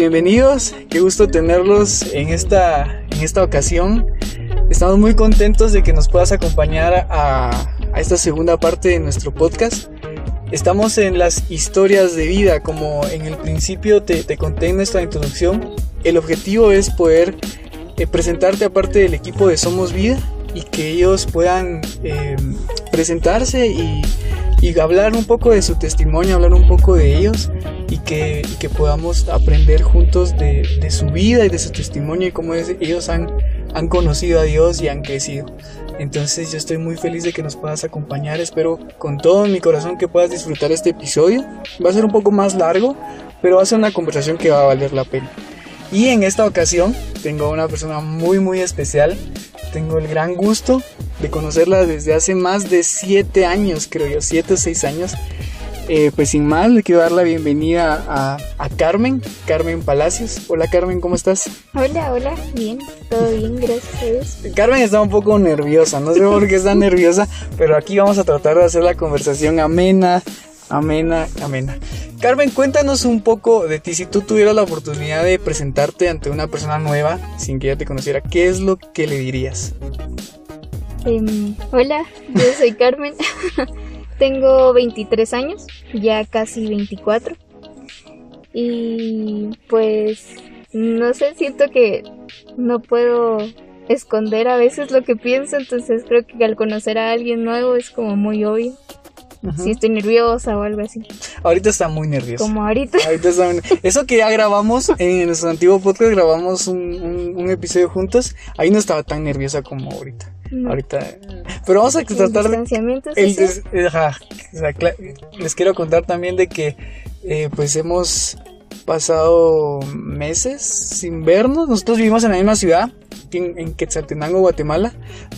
Bienvenidos, qué gusto tenerlos en esta, en esta ocasión. Estamos muy contentos de que nos puedas acompañar a, esta segunda parte de nuestro podcast. Estamos en las historias de vida, como en el principio te, conté en nuestra introducción. El objetivo es poder eh, presentarte aparte del equipo de Somos Vida y que ellos puedan eh, presentarse y, y, hablar un poco de su testimonio, hablar un poco de ellos que, podamos aprender juntos de, su vida y de su testimonio y cómo ellos han, conocido a Dios y han crecido. Entonces yo estoy muy feliz de que nos puedas acompañar. Espero con todo mi corazón que puedas disfrutar este episodio. Va a ser un poco más largo, pero va a ser una conversación que va a valer la pena. Y en esta ocasión tengo una persona muy muy especial. Tengo el gran gusto de conocerla desde hace más de 7 años, creo yo, 7 o 6 años. Eh, pues sin más, le quiero dar la bienvenida a, a, Carmen, Carmen Palacios. Hola Carmen, ¿cómo estás? Hola, hola, bien, todo bien, gracias a Dios. Carmen está un poco nerviosa, no sé por qué está nerviosa, pero aquí vamos a tratar de hacer la conversación amena, amena, amena. Carmen, cuéntanos un poco de ti. Si tú tuvieras la oportunidad de presentarte ante una persona nueva, sin que ella te conociera, ¿qué es lo que le dirías? Um, hola, yo soy Carmen. Tengo 23 años, ya casi 24. Y pues, no sé, siento que no puedo esconder a veces lo que pienso, entonces creo que al conocer a alguien nuevo es como muy obvio. -huh. Si estoy nerviosa o algo así. Ahorita está muy nerviosa. Como ahorita. ahorita está muy... Eso que ya grabamos en nuestro antiguo podcast, grabamos un, un, un episodio juntos. Ahí no estaba tan nerviosa como ahorita. No. Ahorita. Pero vamos a tratar de. El des, ajá, o sea, les quiero contar también de que, eh, pues hemos pasado meses sin vernos. Nosotros vivimos en la misma ciudad, en, en Quetzaltenango, Guatemala,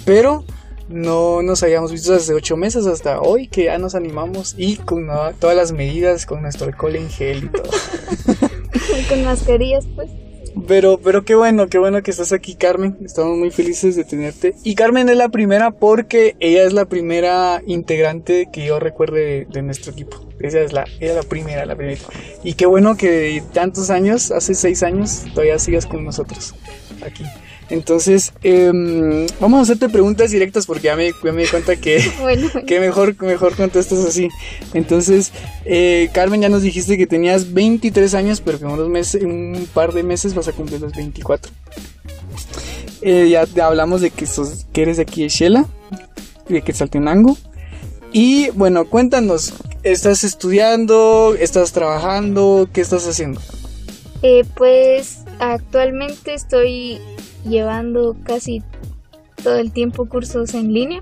pero no nos habíamos visto desde ocho meses hasta hoy que ya nos animamos y con no, todas las medidas, con nuestro alcohol en gel y todo. con mascarillas, pues. Pero, pero qué bueno, qué bueno que estás aquí, Carmen. Estamos muy felices de tenerte. Y Carmen es la primera porque ella es la primera integrante que yo recuerde de, de nuestro equipo. Ella es la, ella es la primera, la primera. Y qué bueno que tantos años, hace seis años, todavía sigas con nosotros aquí. Entonces, eh, vamos a hacerte preguntas directas porque ya me, ya me di cuenta que, bueno. que mejor, mejor contestas así. Entonces, eh, Carmen, ya nos dijiste que tenías 23 años, pero que en unos meses, en un par de meses vas a cumplir los 24. Eh, ya, ya, hablamos de que, sos, que eres de aquí de Shela, de Quetzaltenango. Y bueno, cuéntanos, ¿estás estudiando? ¿Estás trabajando? ¿Qué estás haciendo? Eh, pues actualmente estoy llevando casi todo el tiempo cursos en línea.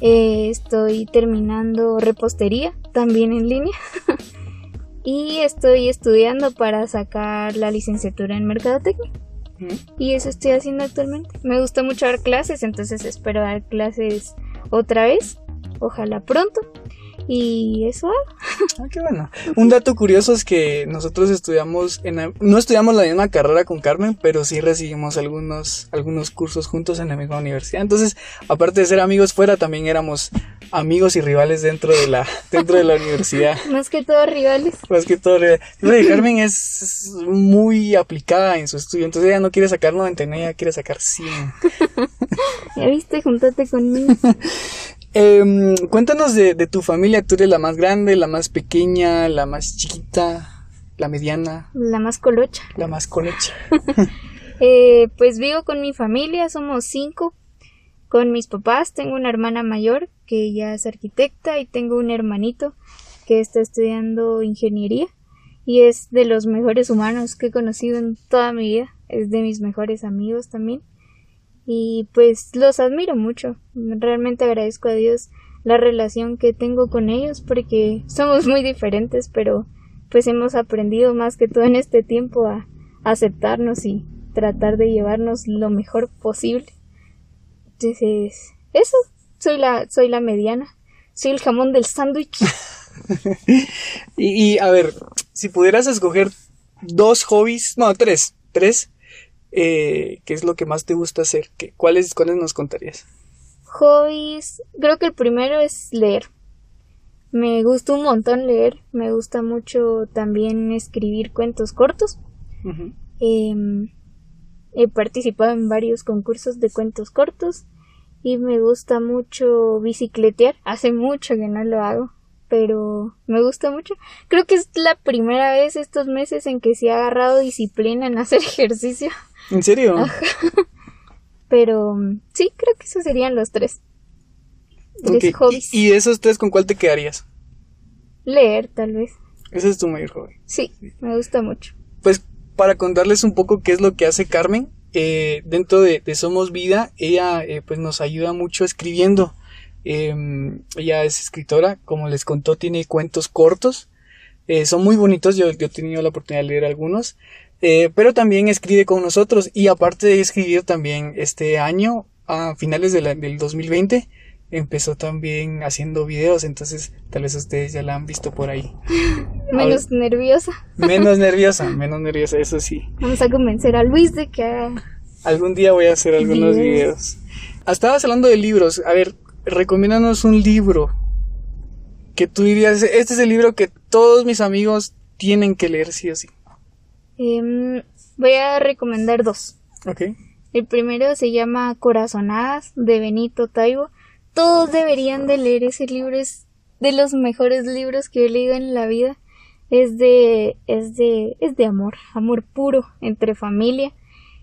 Eh, estoy terminando repostería también en línea. y estoy estudiando para sacar la licenciatura en mercadotecnia. ¿Mm? Y eso estoy haciendo actualmente. Me gusta mucho dar clases, entonces espero dar clases otra vez. Ojalá pronto. Y eso. Ah, qué bueno. Un dato curioso es que nosotros estudiamos, en no estudiamos la misma carrera con Carmen, pero sí recibimos algunos, algunos cursos juntos en la misma universidad. Entonces, aparte de ser amigos fuera, también éramos amigos y rivales dentro de la, dentro de la universidad. Más que todo rivales. Más que todo rivales. Carmen es muy aplicada en su estudio, entonces ella no quiere sacar 99, ella quiere sacar 100. ya viste, juntate conmigo. Eh, cuéntanos de, de, tu familia. ¿Tú eres la más grande, la más pequeña, la más chiquita, la mediana? La más colocha. La más colocha. eh, pues vivo con mi familia, somos cinco. Con mis papás tengo una hermana mayor que ya es arquitecta y tengo un hermanito que está estudiando ingeniería y es de los mejores humanos que he conocido en toda mi vida. Es de mis mejores amigos también y pues los admiro mucho. Realmente agradezco a Dios la relación que tengo con ellos porque somos muy diferentes, pero pues hemos aprendido más que todo en este tiempo a aceptarnos y tratar de llevarnos lo mejor posible. Entonces, eso, soy la soy la mediana, soy el jamón del sándwich. y, y a ver, si pudieras escoger dos hobbies, no, tres, tres eh, ¿qué es lo que más te gusta hacer? ¿Qué, ¿cuáles, ¿Cuáles nos contarías? Hobbies, creo que el primero es leer. Me gusta un montón leer, me gusta mucho también escribir cuentos cortos. Em, he participado en varios concursos de cuentos cortos y me gusta mucho bicicletear. Hace mucho que no lo hago, pero me gusta mucho. Creo que es la primera vez estos meses en que se ha agarrado disciplina en hacer ejercicio. ¿En serio? Pero sí, creo que esos serían los tres. Tres hobbies. ¿Y, esos tres con cuál te quedarías? Leer, tal vez. Ese es tu mayor hobby. Sí, me gusta mucho. Pues para contarles un poco qué es lo que hace Carmen, eh, dentro de, Somos Vida, ella eh, pues nos ayuda mucho escribiendo. Em, ella es escritora, como les contó, tiene cuentos cortos. Eh, son muy bonitos, yo, yo, he tenido la oportunidad de leer algunos. Pero también escribe con nosotros y aparte de escribir también este año, a finales de del 2020, empezó también haciendo videos, entonces tal vez ustedes ya la han visto por ahí. Menos nerviosa. Menos nerviosa, menos nerviosa, eso sí. Vamos a convencer a Luis de que Algún día voy a hacer algunos videos. Estabas hablando de libros, a ver, recomiéndanos un libro que tú dirías, este es el libro que todos mis amigos tienen que leer sí o sí. Em, voy a recomendar dos. El primero se llama Corazonadas de Benito Taibo todos deberían de leer ese libro, es de los mejores libros que he leído en la vida. Es de, es de, es de amor, amor puro entre familia.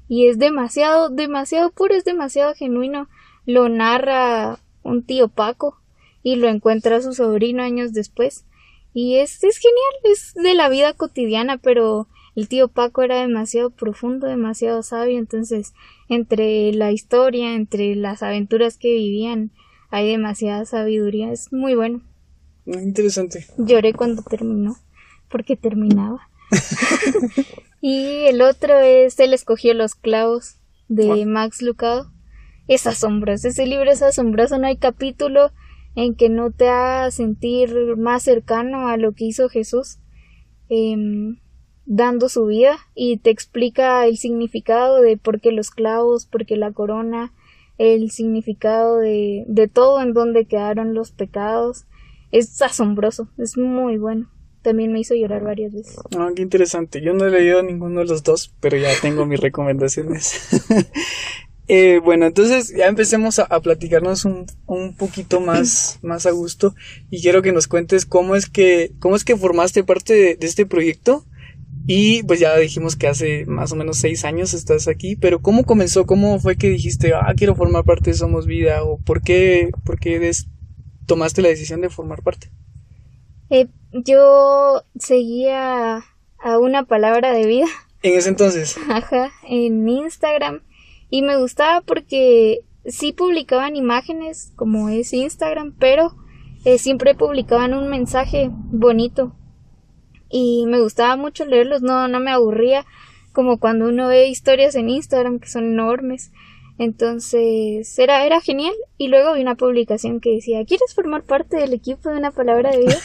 Y es demasiado, demasiado puro, es demasiado genuino. Lo narra un tío Paco y lo encuentra su sobrino años después. Y es, es genial, es de la vida cotidiana, pero el tío Paco era demasiado profundo, demasiado sabio, entonces entre la historia, entre las aventuras que vivían, hay demasiada sabiduría, es muy bueno. Interesante. Lloré cuando terminó, porque terminaba. y el otro es Él escogió los clavos de Max Lucado. Es asombroso, ese libro es asombroso, no hay capítulo en que no te haga sentir más cercano a lo que hizo Jesús em, dando su vida y te explica el significado de por qué los clavos, por qué la corona, el significado de, de todo en donde quedaron los pecados. Es asombroso, es muy bueno. También me hizo llorar varias veces. Ah, qué interesante. Yo no he leído ninguno de los dos, pero ya tengo mis recomendaciones. eh, bueno, entonces ya empecemos a, platicarnos un, un, poquito más, más a gusto y quiero que nos cuentes cómo es que, cómo es que formaste parte de, de este proyecto y pues ya dijimos que hace más o menos seis años estás aquí, pero ¿cómo comenzó? ¿Cómo fue que dijiste, ah, quiero formar parte de Somos Vida? ¿O por qué, por qué tomaste la decisión de formar parte? Eh, yo seguía a una palabra de vida. En ese entonces. Ajá, en Instagram. Y me gustaba porque sí publicaban imágenes, como es Instagram, pero eh, siempre publicaban un mensaje bonito y me gustaba mucho leerlos, no, no me aburría como cuando uno ve historias en Instagram que son enormes. Entonces era, era genial. Y luego vi una publicación que decía, ¿quieres formar parte del equipo de una palabra de vida?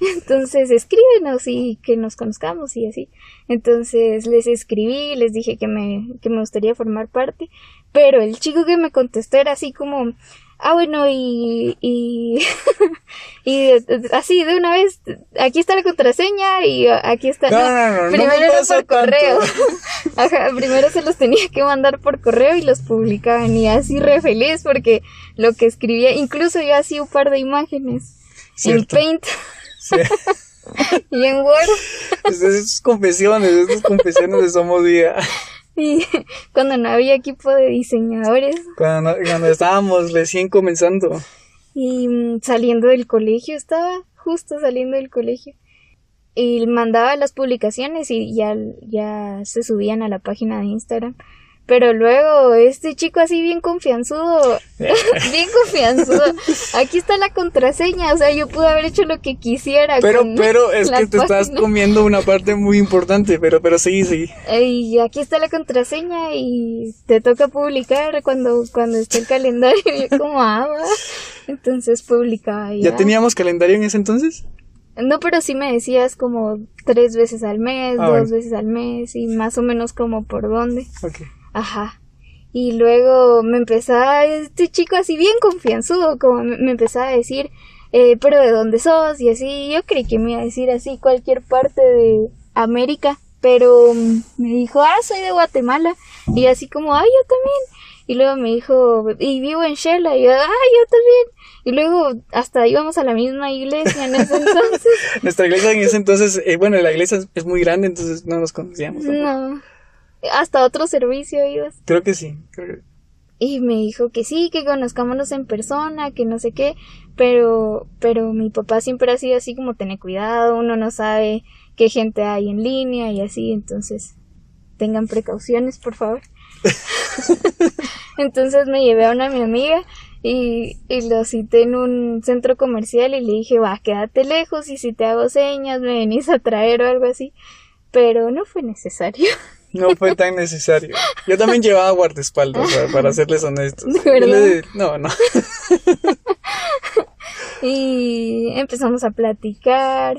Entonces escríbenos y que nos conozcamos y así. Entonces les escribí, les dije que me, que me gustaría formar parte. Pero el chico que me contestó era así como, ah, bueno, y, y, y así de una vez, aquí está la contraseña y aquí está. No, primero era por correo. Ajá, primero se los tenía que mandar por correo y los publicaban y así re feliz porque lo que escribía, incluso yo hacía un par de imágenes en Paint. Sí. y en Word. Esas confesiones, esas confesiones de Somos Día. Y cuando no había equipo de diseñadores. Cuando, cuando estábamos recién comenzando. Y mm, saliendo del colegio, estaba justo saliendo del colegio. Y mandaba las publicaciones y ya, ya se subían a la página de Instagram. Pero luego, este chico así bien confianzudo, bien confianzudo. Aquí está la contraseña, o sea, yo pude haber hecho lo que quisiera. Pero, pero es que te estás comiendo una parte muy importante, pero, pero sí, sí. Y aquí está la contraseña y te toca publicar cuando, cuando esté el calendario. Yo como, ah, Entonces publicaba ya. ¿Ya teníamos calendario en ese entonces? No, pero sí me decías como tres veces al mes, ah, dos veces al mes y más o menos como por dónde. Okay. Ajá. Y luego me empezaba, este chico así bien confianzudo, como me, empezaba a decir, eh, pero ¿de dónde sos? Y así, yo creí que me iba a decir así cualquier parte de América, pero mm, me dijo, ah, soy de Guatemala. Y así como, ah, yo también. Y luego me dijo, y vivo en Shela. Y yo, ah, yo también. Y luego hasta íbamos a la misma iglesia en ese entonces. Nuestra iglesia en ese entonces, eh, bueno, la iglesia es muy grande, entonces no nos conocíamos. No. Hasta otro servicio ibas. Creo que sí. Creo que... Y me dijo que sí, que conozcámonos en persona, que no sé qué, pero, pero mi papá siempre ha sido así como tener cuidado, uno no sabe qué gente hay en línea y así, entonces tengan precauciones, por favor. entonces me llevé a una mi amiga y, y lo cité en un centro comercial y le dije, va, quédate lejos y si te hago señas me venís a traer o algo así, pero no fue necesario. No fue tan necesario. Yo también llevaba guardaespaldas, para serles honestos. No, no. y empezamos a platicar.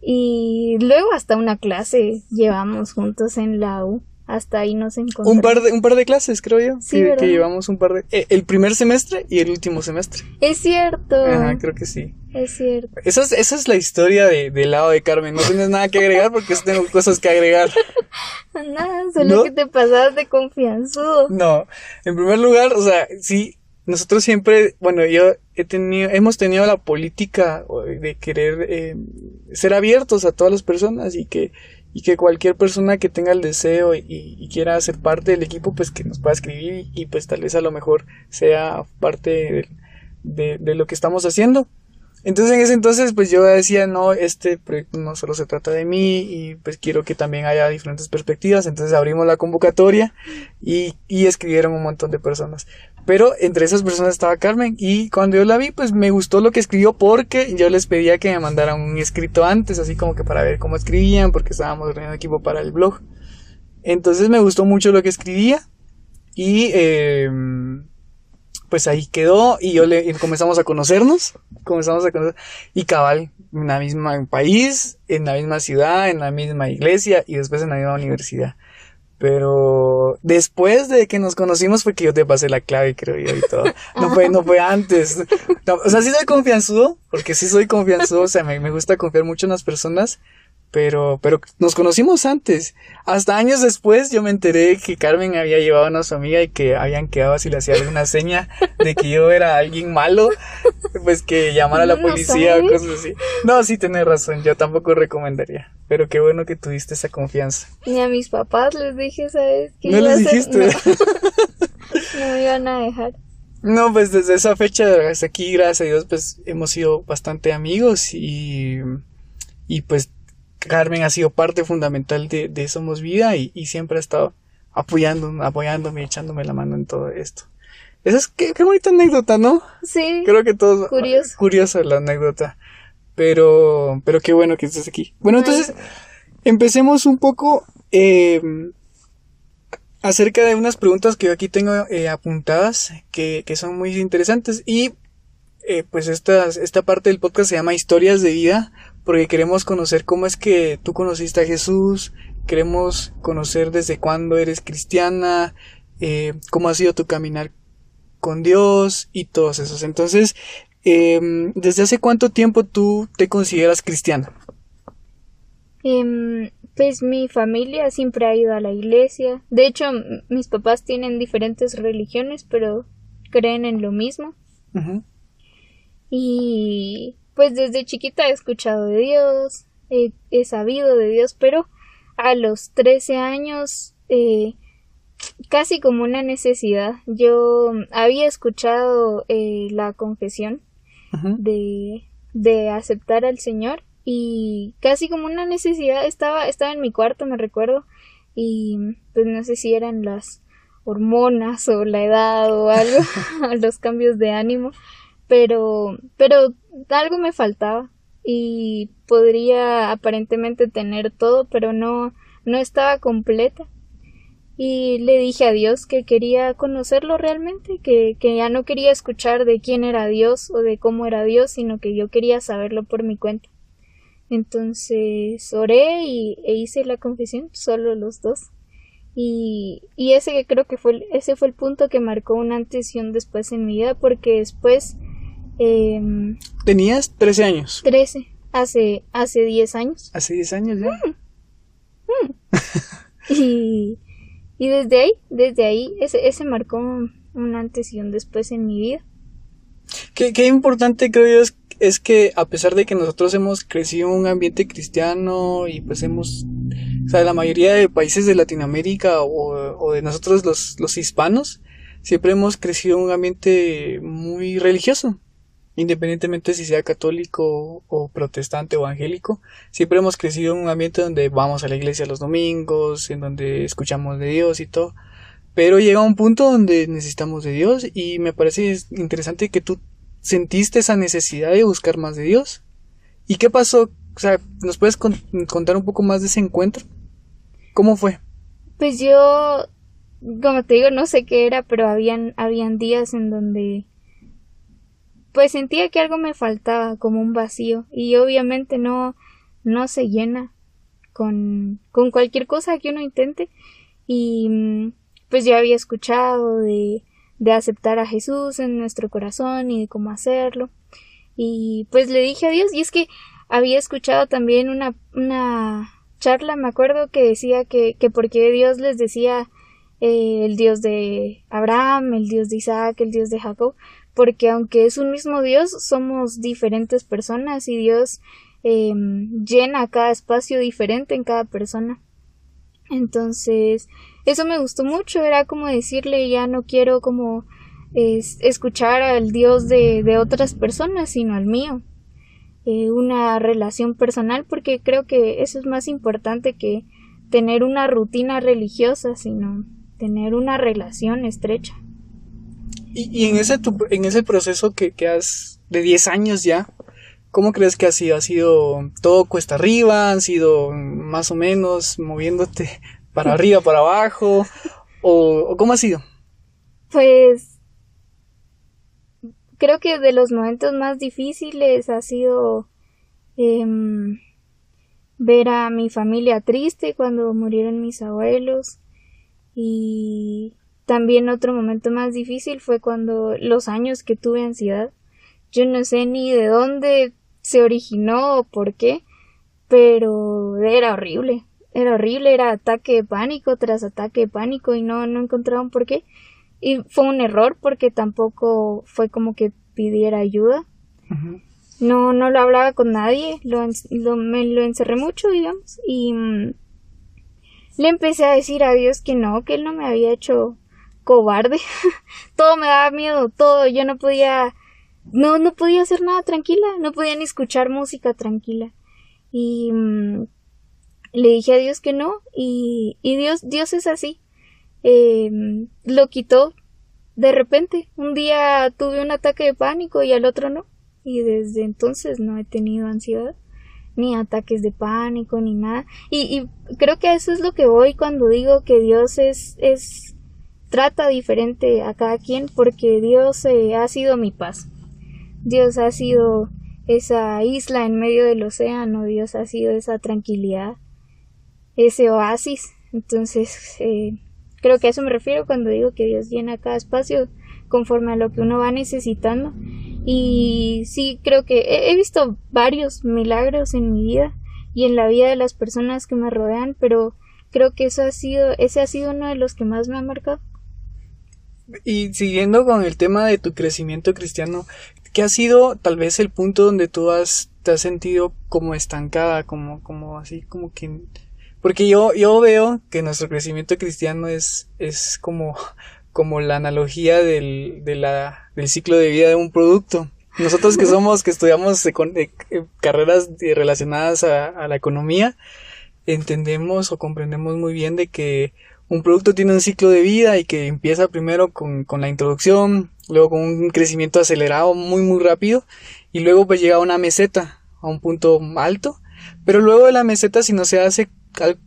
Y luego hasta una clase llevamos juntos en la U. Hasta ahí nos encontramos. Un par de, un par de clases, creo yo. Sí, que, llevamos un par de... Eh, el primer semestre y el último semestre. Es cierto. Ajá, creo que sí. Es cierto. Esa es, esa es la historia de, del lado de Carmen. No tienes nada que agregar porque tengo cosas que agregar. Nada, solo que te pasabas de confianzudo. No, en primer lugar, o sea, sí, nosotros siempre, bueno, yo he tenido, hemos tenido la política de querer eh, ser abiertos a todas las personas y que y que cualquier persona que tenga el deseo y, quiera ser parte del equipo, pues que nos pueda escribir y, pues tal vez a lo mejor sea parte de, lo que estamos haciendo. Entonces en ese entonces pues yo decía, no, este proyecto no solo se trata de mí y pues quiero que también haya diferentes perspectivas. Entonces abrimos la convocatoria y escribieron un montón de personas. Pero entre esas personas estaba Carmen y cuando yo la vi pues me gustó lo que escribió porque yo les pedía que me mandaran un escrito antes, así como que para ver cómo escribían porque estábamos reuniendo equipo para el blog. Entonces me gustó mucho lo que escribía y eh, pues ahí quedó y yo le comenzamos a conocernos, comenzamos a conocer y cabal en la misma país, en la misma ciudad, en la misma iglesia y después en la misma universidad. Pero después de que nos conocimos fue que yo te pasé la clave, creo yo, y todo. No fue, no fue antes. o sea, sí soy confianzudo, porque sí soy confianzudo, o sea, me, me gusta confiar mucho en las personas, pero, pero nos conocimos antes. Hasta años después yo me enteré que Carmen había llevado a una su amiga y que habían quedado si le hacía alguna seña de que yo era alguien malo, pues que llamara a la policía o cosas así. No, sí tenés razón, yo tampoco recomendaría. Pero qué bueno que tuviste esa confianza. Ni a mis papás les dije, ¿sabes? Que no les dijiste. No. me iban a dejar. No, pues desde esa fecha hasta aquí, gracias a Dios, pues hemos sido bastante amigos y, y pues Carmen ha sido parte fundamental de, de Somos Vida y, siempre ha estado apoyando, apoyándome, echándome la mano en todo esto. Esa es qué, bonita anécdota, ¿no? Sí. Creo que todos. Curioso. Curiosa la anécdota. Pero, pero qué bueno que estés aquí. Bueno, entonces, empecemos un poco eh, acerca de unas preguntas que yo aquí tengo eh, apuntadas, que, que, son muy interesantes. Y eh, pues esta, esta parte del podcast se llama Historias de Vida, porque queremos conocer cómo es que tú conociste a Jesús, queremos conocer desde cuándo eres cristiana, eh, cómo ha sido tu caminar con Dios y todos esos. Entonces, em, ¿desde hace cuánto tiempo tú te consideras cristiana? Em, pues mi familia siempre ha ido a la iglesia. De hecho, mis papás tienen diferentes religiones, pero creen en lo mismo. Y pues desde chiquita he escuchado de Dios, he, sabido de Dios, pero a los 13 años, eh, casi como una necesidad, yo había escuchado eh, la confesión de, de aceptar al Señor y casi como una necesidad estaba, estaba en mi cuarto, me recuerdo, y pues no sé si eran las hormonas o la edad o algo, los cambios de ánimo, pero, pero algo me faltaba y podría aparentemente tener todo, pero no, no estaba completa. Y le dije a Dios que quería conocerlo realmente, que, que ya no quería escuchar de quién era Dios o de cómo era Dios, sino que yo quería saberlo por mi cuenta. Entonces oré y, e hice la confesión, solo los dos. Y, y ese creo que fue, ese fue el punto que marcó un antes y un después en mi vida, porque después Em, ¿Tenías 13 años? 13, hace, hace 10 años. ¿Hace 10 años ya? Mm. Mm. Y, y desde ahí, desde ahí, ese, ese marcó un antes y un después en mi vida. Qué, qué importante creo yo es, es, que a pesar de que nosotros hemos crecido en un ambiente cristiano y pues hemos, o sea, la mayoría de países de Latinoamérica o, o de nosotros los, los hispanos, siempre hemos crecido en un ambiente muy religioso independientemente si sea católico o protestante o evangélico, siempre hemos crecido en un ambiente donde vamos a la iglesia los domingos, en donde escuchamos de Dios y todo. Pero llega un punto donde necesitamos de Dios y me parece interesante que tú sentiste esa necesidad de buscar más de Dios. ¿Y qué pasó? O sea, ¿nos puedes contar un poco más de ese encuentro? ¿Cómo fue? Pues yo, como te digo, no sé qué era, pero habían, habían días en donde pues sentía que algo me faltaba, como un vacío, y obviamente no, no se llena con, con cualquier cosa que uno intente, y mm, pues yo había escuchado de, de aceptar a Jesús en nuestro corazón y de cómo hacerlo, y pues le dije a Dios, y es que había escuchado también una, una charla, me acuerdo que decía que, que porque Dios les decía eh, el Dios de Abraham, el Dios de Isaac, el Dios de Jacob, porque aunque es un mismo Dios, somos diferentes personas y Dios em, llena cada espacio diferente en cada persona. Entonces, eso me gustó mucho, era como decirle, ya no quiero como escuchar al Dios de, de, otras personas, sino al mío. Eh, una relación personal, porque creo que eso es más importante que tener una rutina religiosa, sino tener una relación estrecha. Y, en, ese, en ese proceso que, que has de 10 años ya, ¿cómo crees que ha sido? ¿Ha sido todo cuesta arriba? ¿Han sido más o menos moviéndote para arriba, para abajo? ¿O, cómo ha sido? Pues creo que de los momentos más difíciles ha sido em, ver a mi familia triste cuando murieron mis abuelos y también otro momento más difícil fue cuando los años que tuve ansiedad. Yo no sé ni de dónde se originó o por qué, pero era horrible. Era horrible, era ataque de pánico tras ataque de pánico y no, no encontraban por qué. Y fue un error porque tampoco fue como que pidiera ayuda. No, no lo hablaba con nadie, lo, lo, me lo encerré mucho, digamos, y mm, le empecé a decir a Dios que no, que él no me había hecho cobarde. todo me daba miedo, todo. Yo no podía, no, no podía hacer nada tranquila, no podía ni escuchar música tranquila. Y mm, le dije a Dios que no, y, y Dios, Dios es así. Eh, lo quitó de repente. Un día tuve un ataque de pánico y al otro no. Y desde entonces no he tenido ansiedad, ni ataques de pánico, ni nada. Y, y creo que eso es lo que voy cuando digo que Dios es, es trata diferente a cada quien porque Dios eh, ha sido mi paz. Dios ha sido esa isla en medio del océano, Dios ha sido esa tranquilidad, ese oasis. Entonces, eh, creo que a eso me refiero cuando digo que Dios llena cada espacio conforme a lo que uno va necesitando. Y sí, creo que he, he visto varios milagros en mi vida y en la vida de las personas que me rodean, pero creo que eso ha sido, ese ha sido uno de los que más me ha marcado. Y siguiendo con el tema de tu crecimiento cristiano, ¿qué ha sido tal vez el punto donde tú has, te has sentido como estancada, como, como así, como que... Porque yo, yo veo que nuestro crecimiento cristiano es, es como, como la analogía del, de la, del ciclo de vida de un producto. Nosotros que somos, que estudiamos eh, carreras relacionadas a, a la economía, entendemos o comprendemos muy bien de que un producto tiene un ciclo de vida y que empieza primero con, con, la introducción, luego con un crecimiento acelerado muy muy rápido y luego pues llega a una meseta, a un punto alto, pero luego de la meseta si no se hace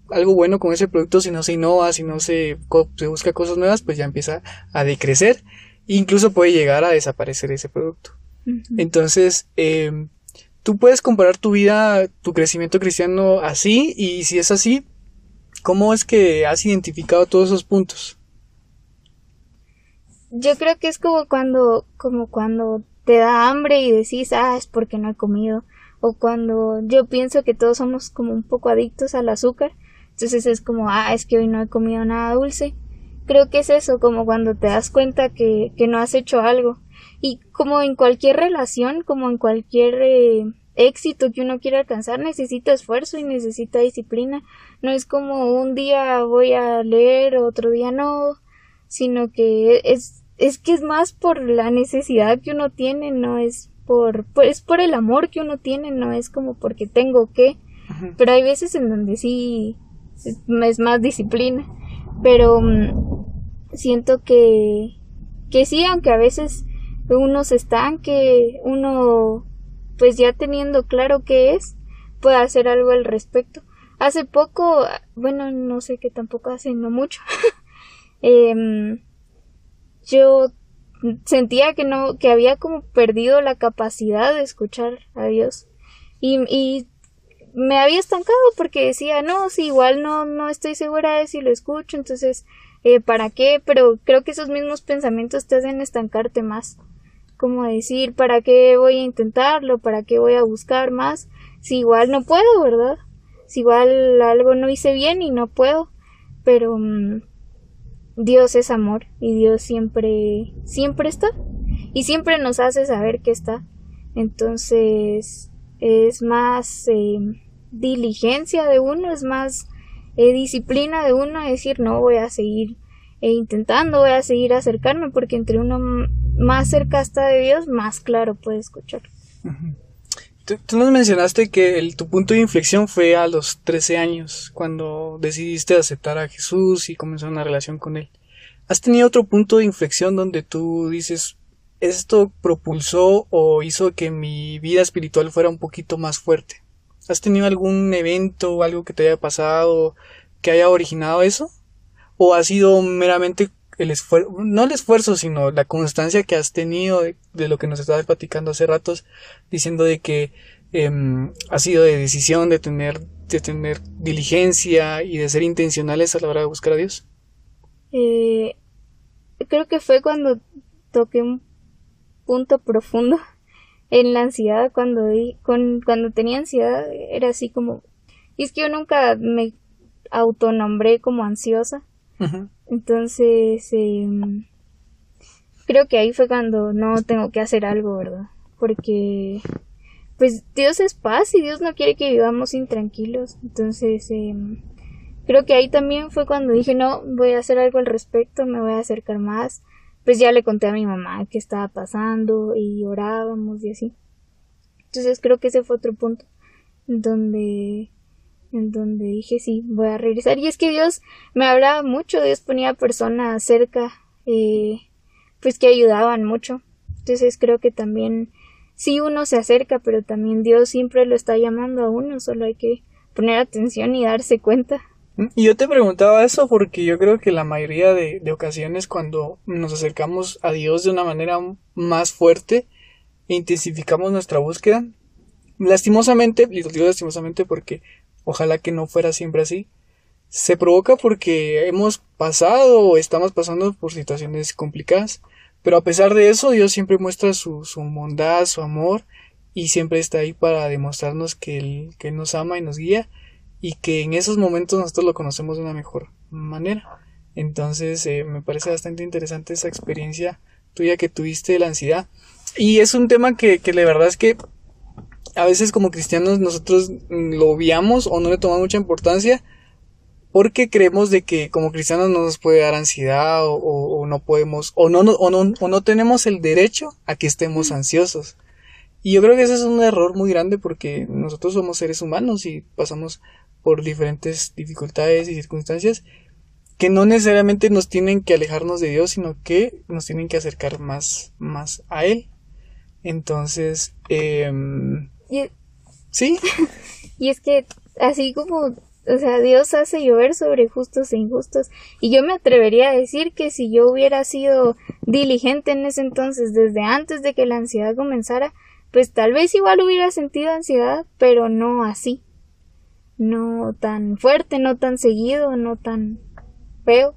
algo bueno con ese producto, si no se innova, si no se, se busca cosas nuevas, pues ya empieza a decrecer. E incluso puede llegar a desaparecer ese producto. Entonces, eh, tú puedes comparar tu vida, tu crecimiento cristiano así y si es así, ¿Cómo es que has identificado todos esos puntos? Yo creo que es como cuando, como cuando te da hambre y decís, ah, es porque no he comido. O cuando yo pienso que todos somos como un poco adictos al azúcar. Entonces es como, ah, es que hoy no he comido nada dulce. Creo que es eso, como cuando te das cuenta que, que no has hecho algo. Y como en cualquier relación, como en cualquier eh, éxito que uno quiera alcanzar, necesita esfuerzo y necesita disciplina. No es como un día voy a leer, otro día no, sino que es, es que es más por la necesidad que uno tiene, no es por, es por el amor que uno tiene, no es como porque tengo que. Pero hay veces en donde sí es, más disciplina. Pero mm, siento que, que sí, aunque a veces uno se estanque, uno pues ya teniendo claro qué es, puede hacer algo al respecto. Hace poco, bueno, no sé que tampoco hace, no mucho, eh, yo sentía que no, que había como perdido la capacidad de escuchar a Dios. Y, y me había estancado porque decía, no, si igual no, no estoy segura de si lo escucho, entonces, eh, ¿para qué? Pero creo que esos mismos pensamientos te hacen estancarte más. Como decir, ¿para qué voy a intentarlo? ¿Para qué voy a buscar más? Si igual no puedo, ¿verdad? Si igual algo no hice bien y no puedo. Pero mm, Dios es amor y Dios siempre, siempre está y siempre nos hace saber que está. Entonces es más eh, diligencia de uno, es más eh, disciplina de uno decir no voy a seguir eh, intentando, voy a seguir acercarme porque entre uno más cerca está de Dios, más claro puede escuchar. Tú, nos mencionaste que el, tu punto de inflexión fue a los 13 años, cuando decidiste aceptar a Jesús y comenzar una relación con Él. ¿Has tenido otro punto de inflexión donde tú dices, esto propulsó o hizo que mi vida espiritual fuera un poquito más fuerte? ¿Has tenido algún evento o algo que te haya pasado que haya originado eso? ¿O ha sido meramente el esfuerzo, no el esfuerzo, sino la constancia que has tenido de, lo que nos estabas platicando hace ratos, diciendo de que em, ha sido de decisión, de tener, de tener diligencia y de ser intencionales a la hora de buscar a Dios? Eh, creo que fue cuando toqué un punto profundo en la ansiedad cuando con, cuando tenía ansiedad era así como y es que yo nunca me autonombré como ansiosa entonces, em, creo que ahí fue cuando no tengo que hacer algo, ¿verdad? Porque, pues Dios es paz y Dios no quiere que vivamos intranquilos. Entonces, em, creo que ahí también fue cuando dije, no, voy a hacer algo al respecto, me voy a acercar más. Pues ya le conté a mi mamá qué estaba pasando y orábamos y así. Entonces creo que ese fue otro punto donde en donde dije sí, voy a regresar. Y es que Dios me hablaba mucho, Dios ponía personas cerca, eh, pues que ayudaban mucho. Entonces creo que también sí uno se acerca, pero también Dios siempre lo está llamando a uno, solo hay que poner atención y darse cuenta. Y yo te preguntaba eso porque yo creo que la mayoría de, de ocasiones cuando nos acercamos a Dios de una manera más fuerte intensificamos nuestra búsqueda, lastimosamente, y lo digo lastimosamente porque ojalá que no fuera siempre así, se provoca porque hemos pasado o estamos pasando por situaciones complicadas, pero a pesar de eso Dios siempre muestra su, bondad, su amor y siempre está ahí para demostrarnos que él, nos ama y nos guía y que en esos momentos nosotros lo conocemos de una mejor manera. Entonces eh, me parece bastante interesante esa experiencia tuya que tuviste de la ansiedad. Y es un tema que, que de verdad es que a veces como cristianos nosotros lo obviamos o no le tomamos mucha importancia porque creemos de que como cristianos no nos puede dar ansiedad o, no podemos o no, o no, o no tenemos el derecho a que estemos ansiosos. Y yo creo que ese es un error muy grande porque nosotros somos seres humanos y pasamos por diferentes dificultades y circunstancias que no necesariamente nos tienen que alejarnos de Dios, sino que nos tienen que acercar más, más a Él. Entonces, eh, y, ¿Sí? y es que así como, o sea, Dios hace llover sobre justos e injustos. Y yo me atrevería a decir que si yo hubiera sido diligente en ese entonces, desde antes de que la ansiedad comenzara, pues tal vez igual hubiera sentido ansiedad, pero no así. No tan fuerte, no tan seguido, no tan feo.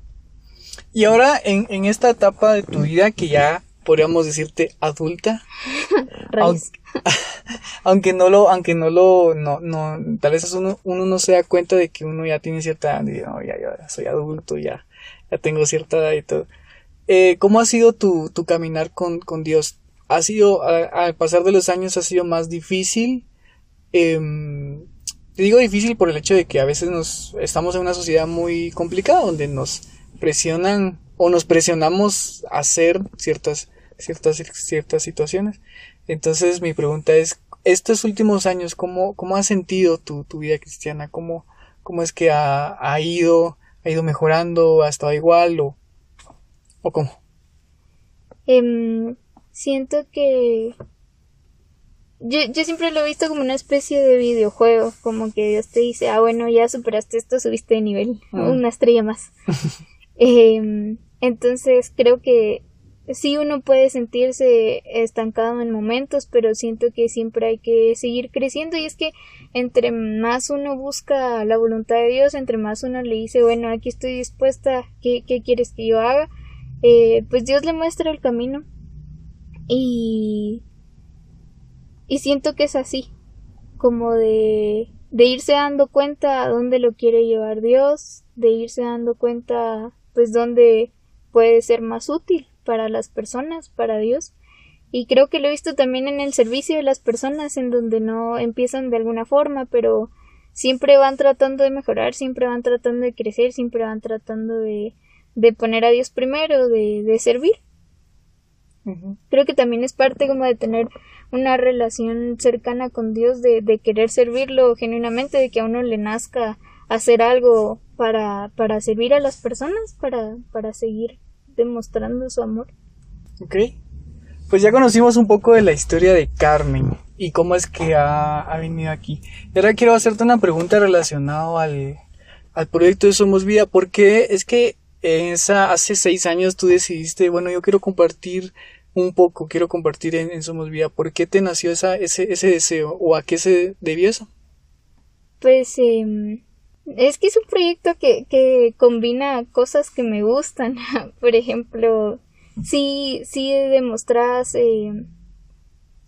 Y ahora en, en esta etapa de tu vida que ya podríamos decirte adulta. aunque, aunque, no lo, aunque no lo, no, no, tal vez uno, uno no se da cuenta de que uno ya tiene cierta edad, y, ya, ya soy adulto, ya, ya tengo cierta edad y todo. Eh, ¿Cómo ha sido tu, tu caminar con, con Dios? ¿Ha sido, al pasar de los años, ha sido más difícil? Eh, te digo difícil por el hecho de que a veces nos estamos en una sociedad muy complicada donde nos presionan o nos presionamos a hacer ciertas, ciertas, ciertas situaciones. Entonces mi pregunta es, estos últimos años, ¿cómo, cómo has sentido tu, tu vida cristiana? ¿Cómo, cómo es que ha, ha, ido, ha ido mejorando, ha estado igual o, o cómo? Em, siento que yo, yo siempre lo he visto como una especie de videojuego, como que Dios te dice, ah, bueno, ya superaste esto, subiste de nivel, ah. una estrella más. Em, entonces creo que sí uno puede sentirse estancado en momentos, pero siento que siempre hay que seguir creciendo y es que entre más uno busca la voluntad de Dios, entre más uno le dice, bueno, aquí estoy dispuesta, ¿qué, qué quieres que yo haga? Eh, pues Dios le muestra el camino y y siento que es así, como de, de irse dando cuenta a dónde lo quiere llevar Dios, de irse dando cuenta pues dónde puede ser más útil para las personas, para Dios. Y creo que lo he visto también en el servicio de las personas, en donde no empiezan de alguna forma, pero siempre van tratando de mejorar, siempre van tratando de crecer, siempre van tratando de, de poner a Dios primero, de, de servir. Creo que también es parte como de tener una relación cercana con Dios, de, de querer servirlo genuinamente, de que a uno le nazca hacer algo para, para servir a las personas, para, para seguir demostrando su amor. Ok. Pues ya conocimos un poco de la historia de Carmen y cómo es que ha, ha venido aquí. Y ahora quiero hacerte una pregunta relacionada al, al proyecto de Somos Vida, porque es que en esa, hace seis años tú decidiste, bueno, yo quiero compartir un poco, quiero compartir en, Somos Vida. ¿Por qué te nació esa, ese, ese deseo o a qué se debió eso? Pues em, es que es un proyecto que, que combina cosas que me gustan. Por ejemplo, sí, sí demostras em,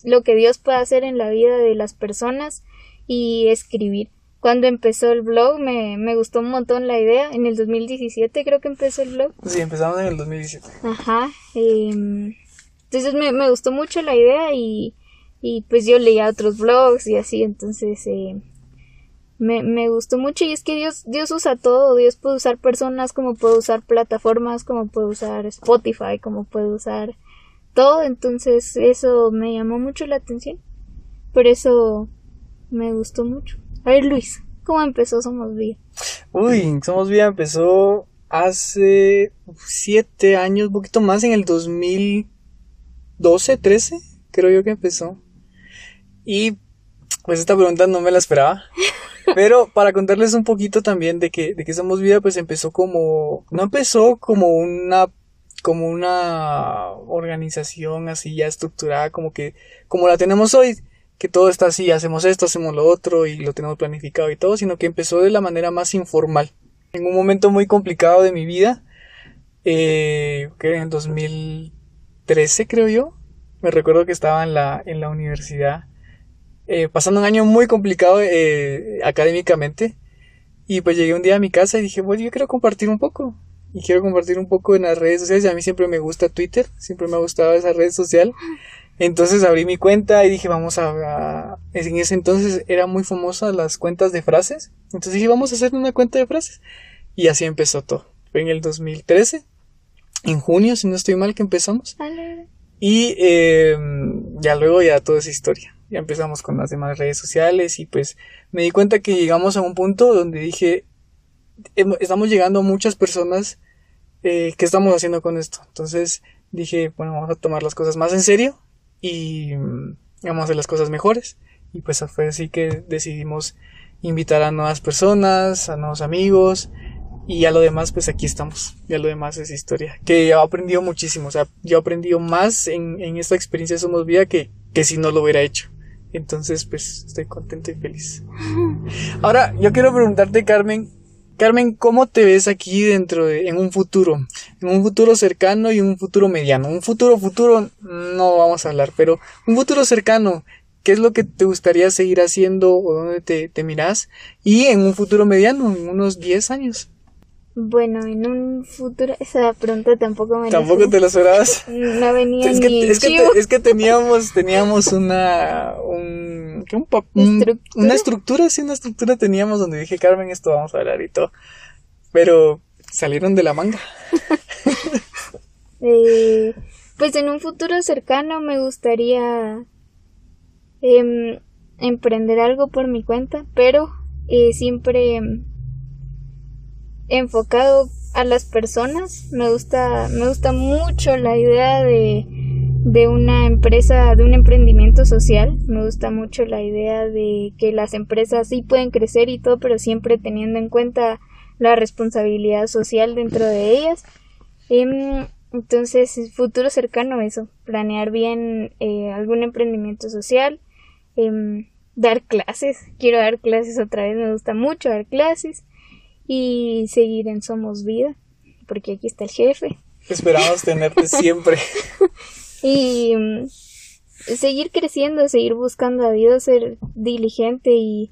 lo que Dios puede hacer en la vida de las personas y escribir. Cuando empezó el blog me, me gustó un montón la idea. En el 2017 creo que empezó el blog. Sí, empezamos en el 2017. Ajá. Eh, entonces me, me gustó mucho la idea y, y pues yo leía otros blogs y así, entonces eh, me, me gustó mucho y es que Dios, Dios usa todo, Dios puede usar personas como puede usar plataformas, como puede usar Spotify, como puede usar todo, entonces eso me llamó mucho la atención, por eso me gustó mucho. A ver Luis, ¿cómo empezó Somos Vida? Uy, Somos Vida empezó hace siete años, un poquito más, en el 2000 12, 13, creo yo que empezó. Y pues esta pregunta no me la esperaba. Pero para contarles un poquito también de que, de que Somos Vida, pues empezó como, no empezó como una, como una organización así ya estructurada, como que, como la tenemos hoy, que todo está así, hacemos esto, hacemos lo otro y lo tenemos planificado y todo, sino que empezó de la manera más informal. En un momento muy complicado de mi vida, eh, que en 2000, 13, creo yo. Me recuerdo que estaba en la, en la universidad, eh, pasando un año muy complicado eh, académicamente. Y pues llegué un día a mi casa y dije, bueno, yo quiero compartir un poco. Y quiero compartir un poco en las redes sociales. Y a mí siempre me gusta Twitter, siempre me ha gustado esa red social. Entonces abrí mi cuenta y dije, vamos a, En ese entonces era muy famosa las cuentas de frases. Entonces dije, vamos a hacer una cuenta de frases. Y así empezó todo. Fue en el 2013 en junio, si no estoy mal, que empezamos. Y eh, ya luego ya toda esa historia. Ya empezamos con las demás redes sociales y pues me di cuenta que llegamos a un punto donde dije, estamos llegando a muchas personas eh, ¿qué estamos haciendo con esto? Entonces dije, bueno, vamos a tomar las cosas más en serio y mm, vamos a hacer las cosas mejores. Y pues fue así que decidimos invitar a nuevas personas, a nuevos amigos, y ya lo demás, pues aquí estamos. Ya lo demás es historia. Que he aprendido muchísimo. O sea, yo he aprendido más en, en esta experiencia de Somos Vida que, que si no lo hubiera hecho. Entonces, pues estoy contento y feliz. Ahora, yo quiero preguntarte, Carmen, Carmen, ¿cómo te ves aquí dentro de, en un futuro? En un futuro cercano y un futuro mediano. Un futuro, futuro, no vamos a hablar, pero un futuro cercano, ¿qué es lo que te gustaría seguir haciendo o dónde te, te miras? Y en un futuro mediano, en unos 10 años. Bueno, en un futuro, esa pregunta tampoco me Tampoco te la esperabas. No venía es ni que, es, que te- es que teníamos, teníamos una, un, ¿qué? Un pa- un- ¿Estructura? una estructura, sí, una estructura teníamos donde dije, Carmen, esto vamos a hablar y todo. Pero salieron de la manga. Eh, pues en un futuro cercano me gustaría em, emprender algo por mi cuenta, pero eh, siempre em, enfocado a las personas. Me gusta, me gusta mucho la idea de, de una empresa, de un emprendimiento social. Me gusta mucho la idea de que las empresas sí pueden crecer y todo, pero siempre teniendo en cuenta la responsabilidad social dentro de ellas. Em, entonces, futuro cercano eso, planear bien eh, algún emprendimiento social, em, dar clases, quiero dar clases otra vez, me gusta mucho dar clases y seguir en Somos Vida, porque aquí está el jefe. Esperamos tenerte siempre. Y mm, seguir creciendo, seguir buscando a Dios, ser diligente y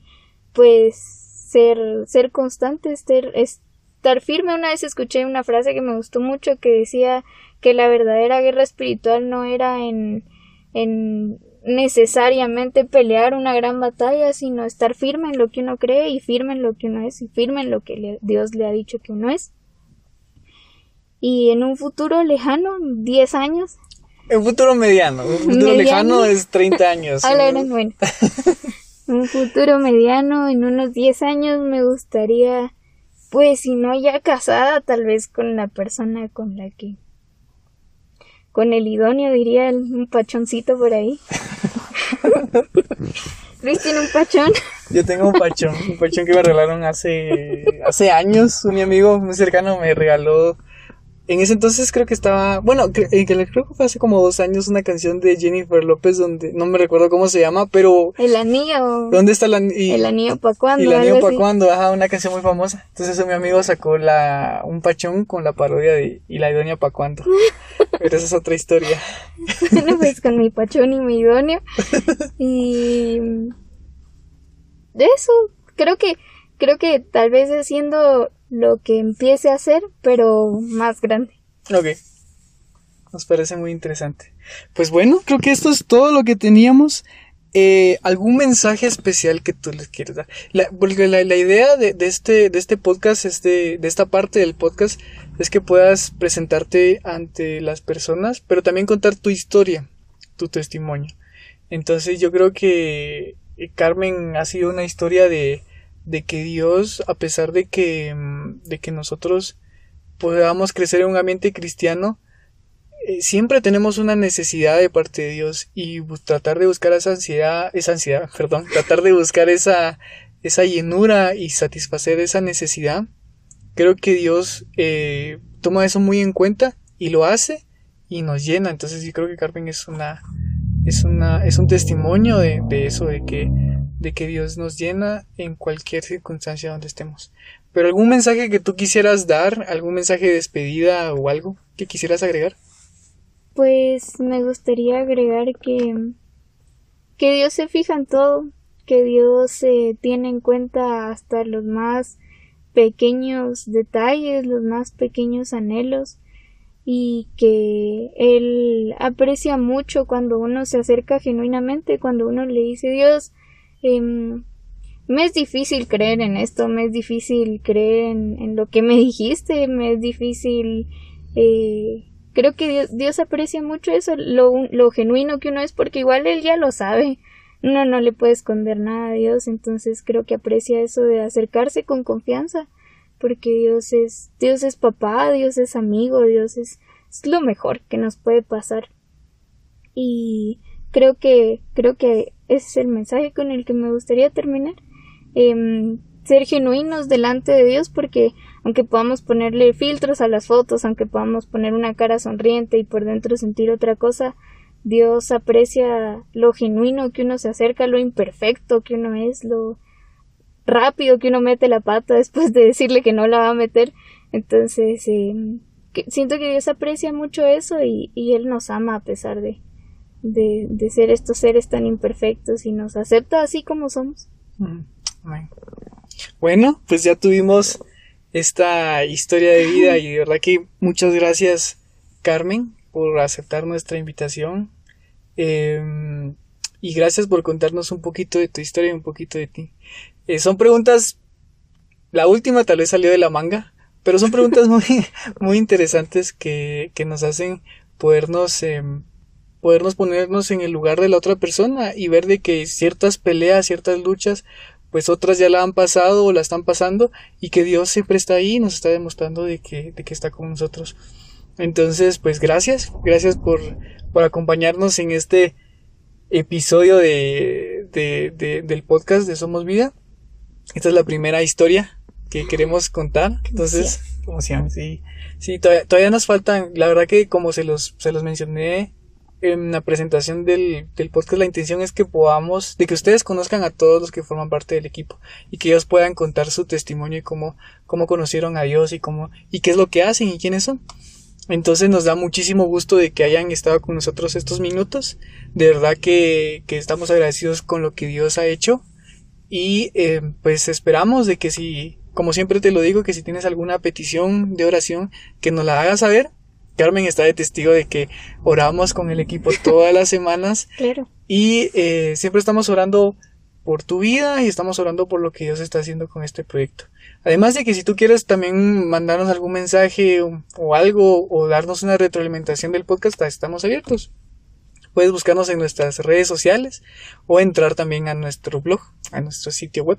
pues ser, ser constante, ser, estar firme. Una vez escuché una frase que me gustó mucho que decía que la verdadera guerra espiritual no era en, en necesariamente pelear una gran batalla, sino estar firme en lo que uno cree y firme en lo que uno es y firme en lo que le- Dios le ha dicho que uno es. Y en un futuro lejano, 10 años, Un futuro mediano. Un futuro Mediano. lejano es 30 años. Gran bueno. un futuro mediano, en unos 10 años me gustaría, pues si no ya casada, tal vez con la persona con la que... Con el idóneo, diría el- un pachoncito por ahí. Luis tiene un pachón. Yo tengo un pachón, un pachón que me regalaron hace, hace años. Un amigo muy cercano me regaló. En ese entonces creo que estaba, bueno, cre- que le- creo que fue hace como dos años una canción de Jennifer López donde no me recuerdo cómo se llama, pero El anillo. ¿dónde está la y, El anillo para cuándo. el anillo para cuándo? Ajá, una canción muy famosa. Entonces mi amigo sacó la un pachón con la parodia de y la idónea para cuándo. Pero esa es otra historia. Bueno, pues con mi pachón y mi idóneo. Y de eso, creo que, creo que tal vez haciendo lo que empiece a hacer, pero más grande. Ok. Nos parece muy interesante. Pues bueno, creo que esto es todo lo que teníamos. Eh, ¿Algún mensaje especial que tú les quieres dar? La, porque la, idea de, de este, de este podcast, este, de esta parte del podcast, es que puedas presentarte ante las personas, pero también contar tu historia, tu testimonio. Entonces yo creo que eh, Carmen ha sido una historia de, de que Dios, a pesar de que, mm, de que nosotros podamos crecer en un ambiente cristiano, eh, siempre tenemos una necesidad de parte de Dios y tratar de buscar esa ansiedad, esa ansiedad, perdón, tratar de buscar esa, esa llenura y satisfacer esa necesidad. Creo que Dios eh, toma eso muy en cuenta y lo hace y nos llena. Entonces yo creo que Carmen es una, es una, es un testimonio de, de eso, de que, de que Dios nos llena en cualquier circunstancia donde estemos. Pero algún mensaje que tú quisieras dar, algún mensaje de despedida o algo que quisieras agregar. Pues me gustaría agregar que, que Dios se fija en todo, que Dios se tiene en cuenta hasta los más pequeños detalles, los más pequeños anhelos y que Él aprecia mucho cuando uno se acerca genuinamente, cuando uno le dice Dios, em, me es difícil creer en esto, me es difícil creer en, lo que me dijiste, me es difícil eh, creo que Dios, Dios aprecia mucho eso, lo, lo genuino que uno es, porque igual Él ya lo sabe. Uno no le puede esconder nada a Dios, entonces creo que aprecia eso de acercarse con confianza, porque Dios es, Dios es papá, Dios es amigo, Dios es, es lo mejor que nos puede pasar. Y creo que, creo que ese es el mensaje con el que me gustaría terminar. Em, ser genuinos delante de Dios porque aunque podamos ponerle filtros a las fotos, aunque podamos poner una cara sonriente y por dentro sentir otra cosa, Dios aprecia lo genuino que uno se acerca, lo imperfecto que uno es, lo rápido que uno mete la pata después de decirle que no la va a meter. Entonces, eh, siento que Dios aprecia mucho eso y, y Él nos ama a pesar de, de, de, ser estos seres tan imperfectos y nos acepta así como somos. Mm, bueno, pues ya tuvimos esta historia de vida y de verdad que muchas gracias Carmen por aceptar nuestra invitación em, y gracias por contarnos un poquito de tu historia y un poquito de ti. Eh, son preguntas, la última tal vez salió de la manga, pero son preguntas muy, muy interesantes que, que nos hacen podernos, em, podernos ponernos en el lugar de la otra persona y ver de que ciertas peleas, ciertas luchas, pues otras ya la han pasado o la están pasando y que Dios siempre está ahí y nos está demostrando de que, de que está con nosotros. Entonces, pues gracias, gracias por, por acompañarnos en este episodio de, de, del podcast de Somos Vida. Esta es la primera historia que queremos contar. Entonces, como sí, sí, todavía, todavía nos faltan, la verdad que como se los, se los mencioné en la presentación del, del podcast, la intención es que podamos, de que ustedes conozcan a todos los que forman parte del equipo y que ellos puedan contar su testimonio y cómo, cómo conocieron a Dios y cómo, y qué es lo que hacen y quiénes son. Entonces nos da muchísimo gusto de que hayan estado con nosotros estos minutos. De verdad que, que estamos agradecidos con lo que Dios ha hecho. Y eh, pues esperamos de que si, como siempre te lo digo, que si tienes alguna petición de oración, que nos la hagas saber Carmen está de testigo de que oramos con el equipo todas las semanas. Claro. Y eh, siempre estamos orando por tu vida y estamos orando por lo que Dios está haciendo con este proyecto. Además de que si tú quieres también mandarnos algún mensaje o, algo o darnos una retroalimentación del podcast, estamos abiertos. Puedes buscarnos en nuestras redes sociales o entrar también a nuestro blog, a nuestro sitio web,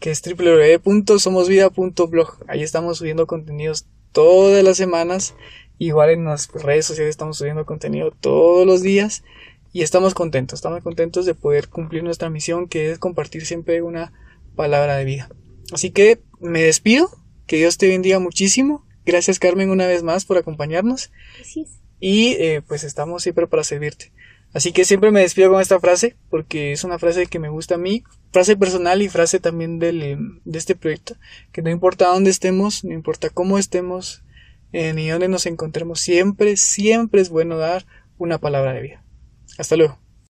que es www.somosvida.blog. Ahí estamos subiendo contenidos todas las semanas Igual en las redes sociales estamos subiendo contenido todos los días y estamos contentos, estamos contentos de poder cumplir nuestra misión que es compartir siempre una palabra de vida. Así que me despido, que Dios te bendiga muchísimo. Gracias Carmen una vez más por acompañarnos. Y eh, pues estamos siempre para servirte. Así que siempre me despido con esta frase, porque es una frase que me gusta a mí, frase personal y frase también del, de este proyecto, que no importa dónde estemos, no importa cómo estemos, en y donde nos encontremos, siempre, siempre es bueno dar una palabra de vida. Hasta luego.